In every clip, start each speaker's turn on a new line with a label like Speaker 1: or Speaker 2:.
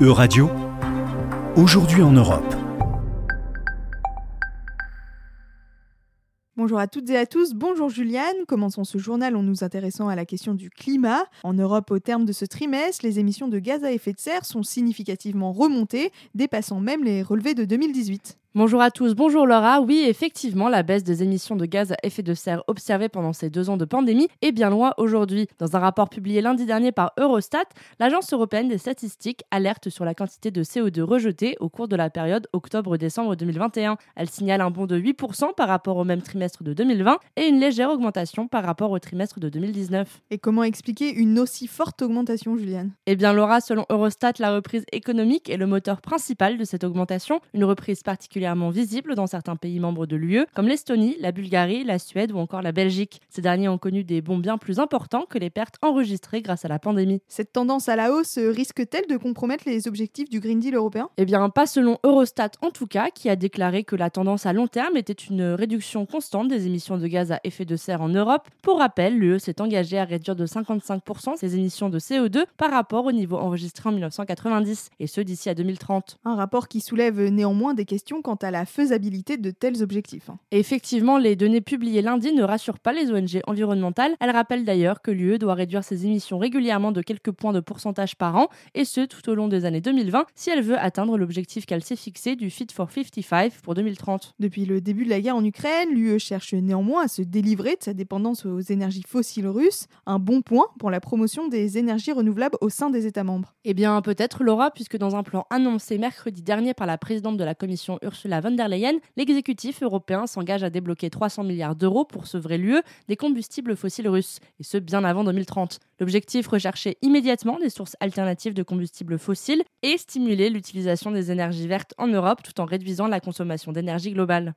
Speaker 1: E-Radio, aujourd'hui en Europe.
Speaker 2: Bonjour à toutes et à tous, bonjour Juliane. Commençons ce journal en nous intéressant à la question du climat? En Europe, au terme de ce trimestre, les émissions de gaz à effet de serre sont significativement remontées, dépassant même les relevés de 2018.
Speaker 3: Bonjour à tous, bonjour Laura. Oui, effectivement, la baisse des émissions de gaz à effet de serre observée pendant ces deux ans de pandémie est bien loin aujourd'hui. Dans un rapport publié lundi dernier par Eurostat, l'Agence européenne des statistiques alerte sur la quantité de CO2 rejetée au cours de la période octobre-décembre 2021. Elle signale un bond de 8% par rapport au même trimestre de 2020 et une légère augmentation par rapport au trimestre de 2019.
Speaker 2: Et comment expliquer une aussi forte augmentation, Juliane?
Speaker 3: Eh bien Laura, selon Eurostat, la reprise économique est le moteur principal de cette augmentation, une reprise particulièrement visible dans certains pays membres de l'UE, comme l'Estonie, la Bulgarie, la Suède ou encore la Belgique. Ces derniers ont connu des bons bien plus importants que les pertes enregistrées grâce à la pandémie.
Speaker 2: Cette tendance à la hausse risque-t-elle de compromettre les objectifs du Green Deal européen?
Speaker 3: Eh bien, pas selon Eurostat en tout cas, qui a déclaré que la tendance à long terme était une réduction constante des émissions de gaz à effet de serre en Europe. Pour rappel, l'UE s'est engagée à réduire de 55% ses émissions de CO2 par rapport au niveau enregistré en 1990, et ce d'ici à 2030.
Speaker 2: Un rapport qui soulève néanmoins des questions quant à la faisabilité de tels objectifs. Hein.
Speaker 3: effectivement, les données publiées lundi ne rassurent pas les ONG environnementales. Elles rappellent d'ailleurs que l'UE doit réduire ses émissions régulièrement de quelques points de pourcentage par an, et ce tout au long des années 2020, si elle veut atteindre l'objectif qu'elle s'est fixé du Fit for 55 pour 2030.
Speaker 2: Depuis le début de la guerre en Ukraine, l'UE cherche néanmoins à se délivrer de sa dépendance aux énergies fossiles russes, un bon point pour la promotion des énergies renouvelables au sein des États membres.
Speaker 3: Eh bien, peut-être Laura, puisque dans un plan annoncé mercredi dernier par la présidente de la Commission Ursula von der Leyen, l'exécutif européen s'engage à débloquer 300 milliards d'euros pour sevrer l'UE des combustibles fossiles russes, et ce bien avant 2030. L'objectif rechercher immédiatement des sources alternatives de combustibles fossiles et stimuler l'utilisation des énergies vertes en Europe tout en réduisant la consommation d'énergie globale.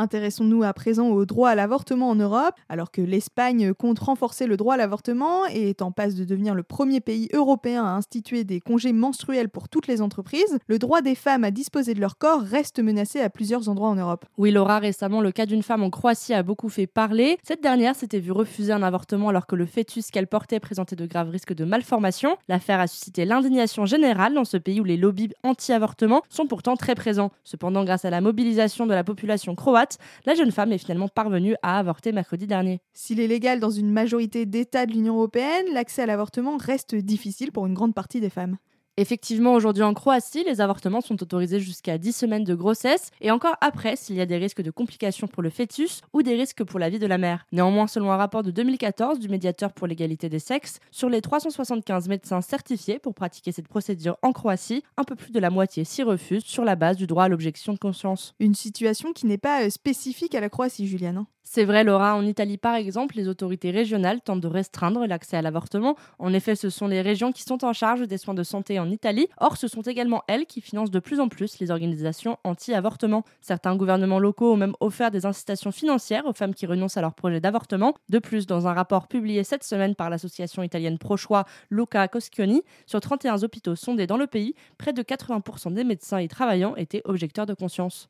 Speaker 2: Intéressons-nous à présent au droit à l'avortement en Europe. Alors que l'Espagne compte renforcer le droit à l'avortement et est en passe de devenir le premier pays européen à instituer des congés menstruels pour toutes les entreprises, le droit des femmes à disposer de leur corps reste menacé à plusieurs endroits en Europe.
Speaker 3: Oui, Laura, récemment, le cas d'une femme en Croatie a beaucoup fait parler. Cette dernière s'était vue refuser un avortement alors que le fœtus qu'elle portait présentait de graves risques de malformation. L'affaire a suscité l'indignation générale dans ce pays où les lobbies anti-avortement sont pourtant très présents. Cependant, grâce à la mobilisation de la population croate, la jeune femme est finalement parvenue à avorter mercredi dernier.
Speaker 2: S'il est légal dans une majorité d'États de l'Union européenne, l'accès à l'avortement reste difficile pour une grande partie des femmes.
Speaker 3: Effectivement, aujourd'hui en Croatie, les avortements sont autorisés jusqu'à 10 semaines de grossesse et encore après s'il y a des risques de complications pour le fœtus ou des risques pour la vie de la mère. Néanmoins, selon un rapport de 2014 du médiateur pour l'égalité des sexes, sur les 375 médecins certifiés pour pratiquer cette procédure en Croatie, un peu plus de la moitié s'y refusent sur la base du droit à l'objection de conscience.
Speaker 2: Une situation qui n'est pas euh, spécifique à la Croatie, Juliane.
Speaker 3: C'est vrai, Laura. En Italie, par exemple, les autorités régionales tentent de restreindre l'accès à l'avortement. En effet, ce sont les régions qui sont en charge des soins de santé en Italie. Or, ce sont également elles qui financent de plus en plus les organisations anti-avortement. Certains gouvernements locaux ont même offert des incitations financières aux femmes qui renoncent à leur projet d'avortement. De plus, dans un rapport publié cette semaine par l'association italienne Pro-Choix Luca Coschioni, sur 31 hôpitaux sondés dans le pays, près de 80% des médecins y travaillant étaient objecteurs de conscience.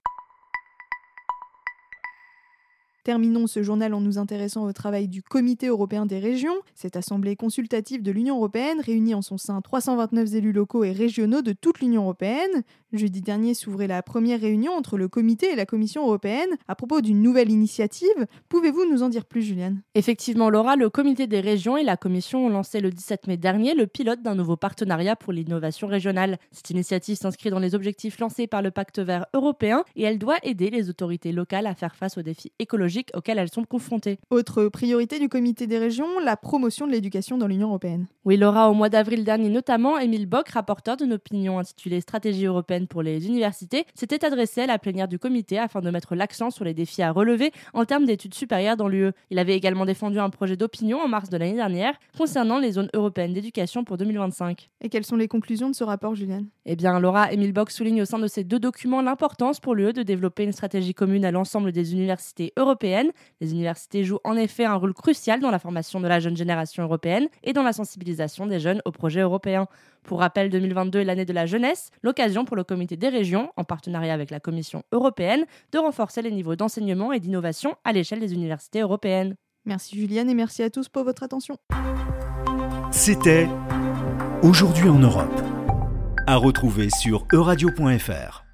Speaker 2: Terminons ce journal en nous intéressant au travail du Comité européen des régions. Cette assemblée consultative de l'Union européenne réunit en son sein 329 élus locaux et régionaux de toute l'Union européenne. Jeudi dernier s'ouvrait la première réunion entre le Comité et la Commission européenne à propos d'une nouvelle initiative. Pouvez-vous nous en dire plus, Juliane?
Speaker 3: Effectivement, Laura, le Comité des régions et la Commission ont lancé le 17 mai dernier le pilote d'un nouveau partenariat pour l'innovation régionale. Cette initiative s'inscrit dans les objectifs lancés par le Pacte vert européen et elle doit aider les autorités locales à faire face aux défis écologiques auxquelles elles sont confrontées.
Speaker 2: Autre priorité du comité des régions, la promotion de l'éducation dans l'Union européenne.
Speaker 3: Oui, Laura, au mois d'avril dernier notamment, Émile Bock, rapporteur d'une opinion intitulée Stratégie européenne pour les universités, s'était adressé à la plénière du comité afin de mettre l'accent sur les défis à relever en termes d'études supérieures dans l'UE. Il avait également défendu un projet d'opinion en mars de l'année dernière concernant les zones européennes d'éducation pour 2025.
Speaker 2: Et quelles sont les conclusions de ce rapport, Juliane?
Speaker 3: Eh bien, Laura, Émile Bock souligne au sein de ces deux documents l'importance pour l'UE de développer une stratégie commune à l'ensemble des universités européennes les universités jouent en effet un rôle crucial dans la formation de la jeune génération européenne et dans la sensibilisation des jeunes au projet européen. Pour rappel, 2022 est l'année de la jeunesse, l'occasion pour le comité des régions, en partenariat avec la Commission européenne, de renforcer les niveaux d'enseignement et d'innovation à l'échelle des universités européennes.
Speaker 2: Merci Juliane et merci à tous pour votre attention.
Speaker 1: C'était Aujourd'hui en Europe. À retrouver sur euradio.fr.